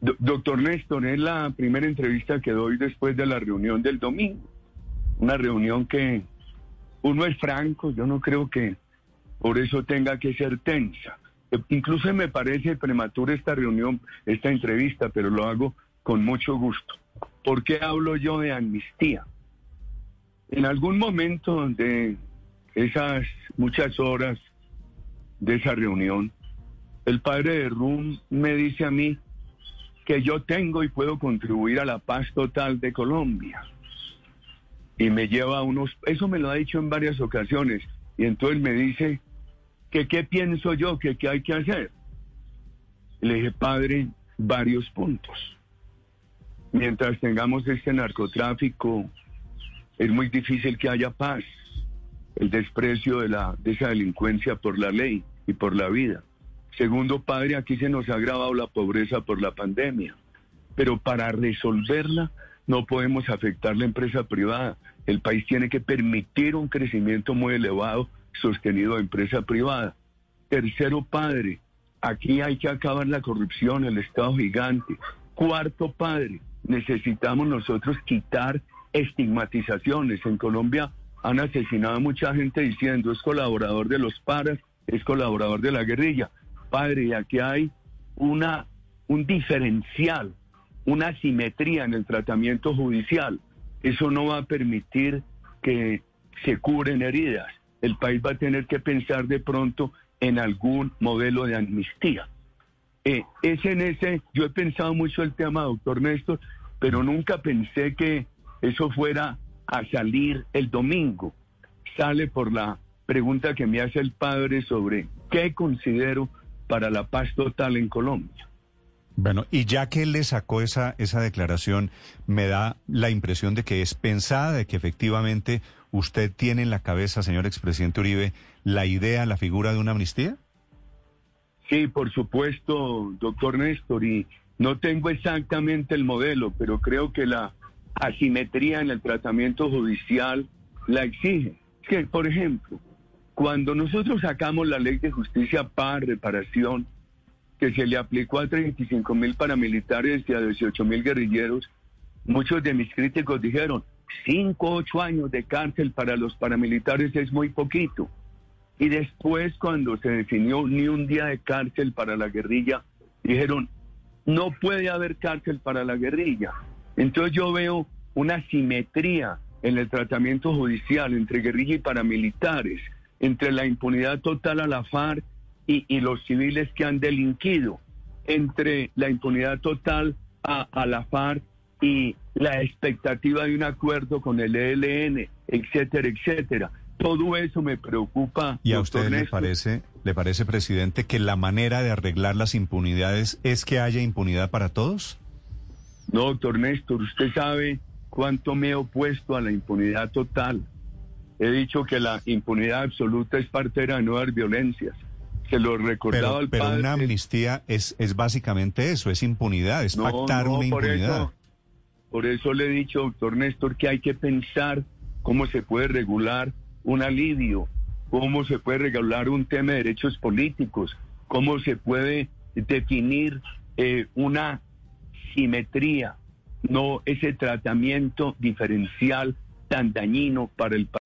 Do- Doctor Néstor, es la primera entrevista que doy después de la reunión del domingo. Una reunión que uno es franco, yo no creo que por eso tenga que ser tensa. Eh, Incluso me parece prematura esta reunión, esta entrevista, pero lo hago con mucho gusto. ¿Por qué hablo yo de amnistía? En algún momento de esas muchas horas de esa reunión, el padre de Rum me dice a mí que yo tengo y puedo contribuir a la paz total de Colombia. Y me lleva a unos, eso me lo ha dicho en varias ocasiones, y entonces me dice que qué pienso yo, que qué hay que hacer. Le dije, padre, varios puntos. Mientras tengamos este narcotráfico, es muy difícil que haya paz. El desprecio de, la, de esa delincuencia por la ley y por la vida. Segundo, padre, aquí se nos ha agravado la pobreza por la pandemia. Pero para resolverla no podemos afectar la empresa privada. El país tiene que permitir un crecimiento muy elevado sostenido de empresa privada. Tercero, padre, aquí hay que acabar la corrupción, el Estado gigante. Cuarto, padre, necesitamos nosotros quitar estigmatizaciones. En Colombia han asesinado a mucha gente diciendo es colaborador de los paras, es colaborador de la guerrilla. Padre, y aquí hay una, un diferencial, una asimetría en el tratamiento judicial. Eso no va a permitir que se curen heridas. El país va a tener que pensar de pronto en algún modelo de amnistía. Eh, es en ese, yo he pensado mucho el tema, doctor Néstor, pero nunca pensé que eso fuera a salir el domingo. Sale por la pregunta que me hace el padre sobre qué considero para la paz total en Colombia. Bueno, y ya que él le sacó esa, esa declaración, me da la impresión de que es pensada, de que efectivamente usted tiene en la cabeza, señor expresidente Uribe, la idea, la figura de una amnistía. Sí, por supuesto, doctor Néstor, y no tengo exactamente el modelo, pero creo que la asimetría en el tratamiento judicial la exige. Es que, por ejemplo, cuando nosotros sacamos la ley de justicia para reparación, que se le aplicó a 35 mil paramilitares y a 18 mil guerrilleros, muchos de mis críticos dijeron, 5, 8 años de cárcel para los paramilitares es muy poquito. Y después, cuando se definió ni un día de cárcel para la guerrilla, dijeron, no puede haber cárcel para la guerrilla. Entonces yo veo una simetría en el tratamiento judicial entre guerrilla y paramilitares, entre la impunidad total a la FARC y, y los civiles que han delinquido, entre la impunidad total a, a la FARC y la expectativa de un acuerdo con el ELN, etcétera, etcétera. Todo eso me preocupa. ¿Y a usted le parece, le parece, presidente, que la manera de arreglar las impunidades es que haya impunidad para todos? No, doctor Néstor, usted sabe cuánto me he opuesto a la impunidad total. He dicho que la impunidad absoluta es parte de las nuevas violencias. Se lo recordaba Pero, al pero padre. una amnistía es, es básicamente eso, es impunidad, es No, pactar no, una por impunidad. eso, por eso le he dicho, doctor Néstor, que hay que pensar cómo se puede regular un alivio, cómo se puede regular un tema de derechos políticos, cómo se puede definir eh, una simetría, no ese tratamiento diferencial tan dañino para el país.